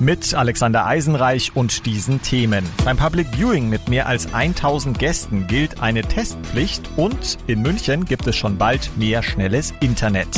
Mit Alexander Eisenreich und diesen Themen. Beim Public Viewing mit mehr als 1000 Gästen gilt eine Testpflicht und in München gibt es schon bald mehr schnelles Internet.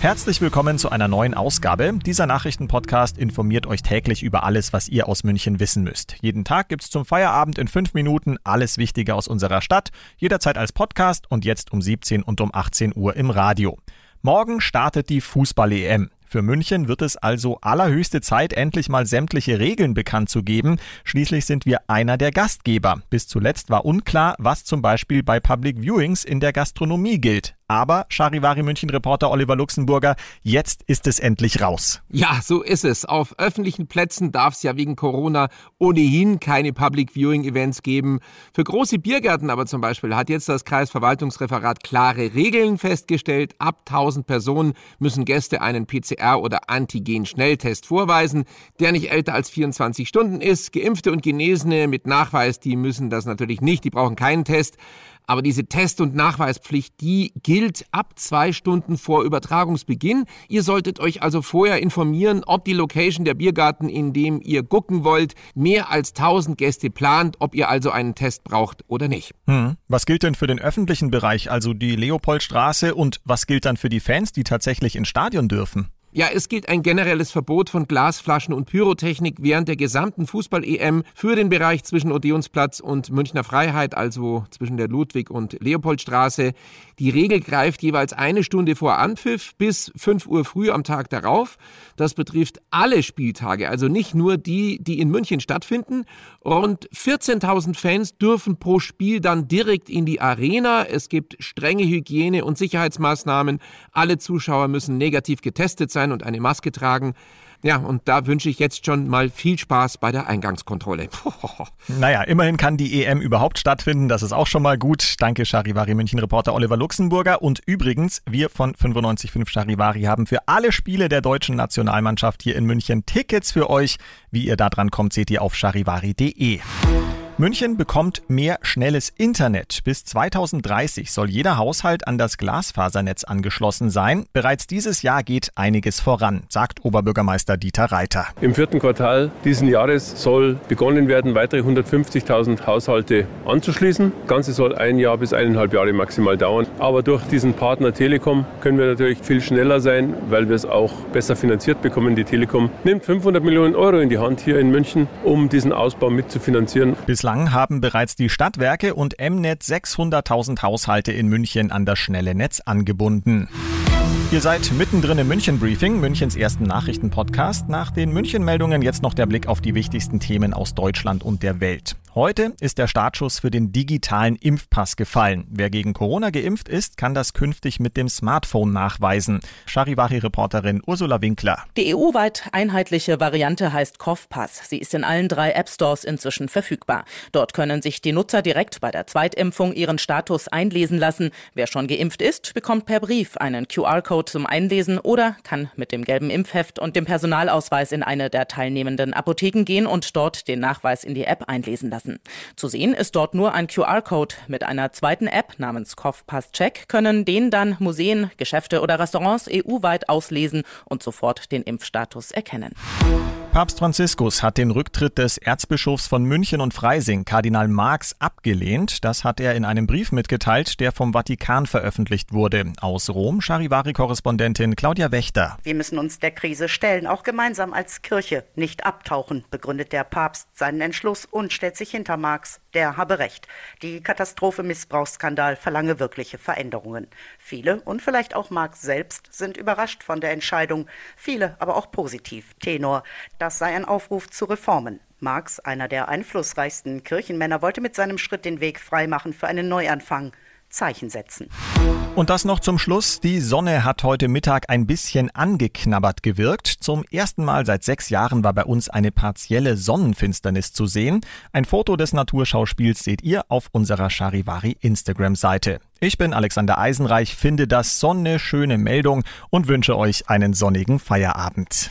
Herzlich willkommen zu einer neuen Ausgabe. Dieser Nachrichtenpodcast informiert euch täglich über alles, was ihr aus München wissen müsst. Jeden Tag gibt's zum Feierabend in fünf Minuten alles Wichtige aus unserer Stadt, jederzeit als Podcast und jetzt um 17 und um 18 Uhr im Radio. Morgen startet die Fußball-EM. Für München wird es also allerhöchste Zeit, endlich mal sämtliche Regeln bekannt zu geben. Schließlich sind wir einer der Gastgeber. Bis zuletzt war unklar, was zum Beispiel bei Public Viewings in der Gastronomie gilt. Aber Charivari München Reporter Oliver Luxemburger, jetzt ist es endlich raus. Ja, so ist es. Auf öffentlichen Plätzen darf es ja wegen Corona ohnehin keine Public Viewing Events geben. Für große Biergärten aber zum Beispiel hat jetzt das Kreisverwaltungsreferat klare Regeln festgestellt. Ab 1000 Personen müssen Gäste einen PCR- oder Antigen-Schnelltest vorweisen, der nicht älter als 24 Stunden ist. Geimpfte und Genesene mit Nachweis, die müssen das natürlich nicht, die brauchen keinen Test. Aber diese Test- und Nachweispflicht, die gilt ab zwei Stunden vor Übertragungsbeginn. Ihr solltet euch also vorher informieren, ob die Location der Biergarten, in dem ihr gucken wollt, mehr als 1000 Gäste plant, ob ihr also einen Test braucht oder nicht. Hm. Was gilt denn für den öffentlichen Bereich, also die Leopoldstraße und was gilt dann für die Fans, die tatsächlich ins Stadion dürfen? Ja, es gilt ein generelles Verbot von Glasflaschen und Pyrotechnik während der gesamten Fußball-EM für den Bereich zwischen Odeonsplatz und Münchner Freiheit, also zwischen der Ludwig- und Leopoldstraße. Die Regel greift jeweils eine Stunde vor Anpfiff bis 5 Uhr früh am Tag darauf. Das betrifft alle Spieltage, also nicht nur die, die in München stattfinden. Rund 14.000 Fans dürfen pro Spiel dann direkt in die Arena. Es gibt strenge Hygiene- und Sicherheitsmaßnahmen. Alle Zuschauer müssen negativ getestet sein sein und eine Maske tragen. Ja, und da wünsche ich jetzt schon mal viel Spaß bei der Eingangskontrolle. naja, immerhin kann die EM überhaupt stattfinden. Das ist auch schon mal gut. Danke, Charivari München-Reporter Oliver Luxemburger. Und übrigens, wir von 95.5 Charivari haben für alle Spiele der deutschen Nationalmannschaft hier in München Tickets für euch. Wie ihr da dran kommt, seht ihr auf charivari.de. München bekommt mehr schnelles Internet. Bis 2030 soll jeder Haushalt an das Glasfasernetz angeschlossen sein. Bereits dieses Jahr geht einiges voran, sagt Oberbürgermeister Dieter Reiter. Im vierten Quartal diesen Jahres soll begonnen werden, weitere 150.000 Haushalte anzuschließen. Das Ganze soll ein Jahr bis eineinhalb Jahre maximal dauern. Aber durch diesen Partner Telekom können wir natürlich viel schneller sein, weil wir es auch besser finanziert bekommen. Die Telekom nimmt 500 Millionen Euro in die Hand hier in München, um diesen Ausbau mitzufinanzieren. Bislang Bislang haben bereits die Stadtwerke und Mnet 600.000 Haushalte in München an das schnelle Netz angebunden. Ihr seid mittendrin im München Briefing, Münchens ersten Nachrichtenpodcast. Nach den München-Meldungen jetzt noch der Blick auf die wichtigsten Themen aus Deutschland und der Welt. Heute ist der Startschuss für den digitalen Impfpass gefallen. Wer gegen Corona geimpft ist, kann das künftig mit dem Smartphone nachweisen. Charivari-Reporterin Ursula Winkler. Die EU-weit einheitliche Variante heißt Kopfpass. Sie ist in allen drei App-Stores inzwischen verfügbar. Dort können sich die Nutzer direkt bei der Zweitimpfung ihren Status einlesen lassen. Wer schon geimpft ist, bekommt per Brief einen QR-Code zum Einlesen oder kann mit dem gelben Impfheft und dem Personalausweis in eine der teilnehmenden Apotheken gehen und dort den Nachweis in die App einlesen lassen lassen. Zu sehen ist dort nur ein QR-Code. Mit einer zweiten App namens Kopfpass Check können den dann Museen, Geschäfte oder Restaurants EU-weit auslesen und sofort den Impfstatus erkennen. Papst Franziskus hat den Rücktritt des Erzbischofs von München und Freising, Kardinal Marx, abgelehnt. Das hat er in einem Brief mitgeteilt, der vom Vatikan veröffentlicht wurde. Aus Rom, Charivari-Korrespondentin Claudia Wächter. Wir müssen uns der Krise stellen, auch gemeinsam als Kirche, nicht abtauchen, begründet der Papst seinen Entschluss und stellt sich hinter Marx. Der habe recht. Die Katastrophe Missbrauchsskandal verlange wirkliche Veränderungen. Viele und vielleicht auch Marx selbst sind überrascht von der Entscheidung, viele aber auch positiv. Tenor. Das sei ein Aufruf zu Reformen. Marx, einer der einflussreichsten Kirchenmänner, wollte mit seinem Schritt den Weg freimachen für einen Neuanfang. Zeichen setzen. Und das noch zum Schluss. Die Sonne hat heute Mittag ein bisschen angeknabbert gewirkt. Zum ersten Mal seit sechs Jahren war bei uns eine partielle Sonnenfinsternis zu sehen. Ein Foto des Naturschauspiels seht ihr auf unserer Charivari Instagram-Seite. Ich bin Alexander Eisenreich, finde das Sonne schöne Meldung und wünsche euch einen sonnigen Feierabend.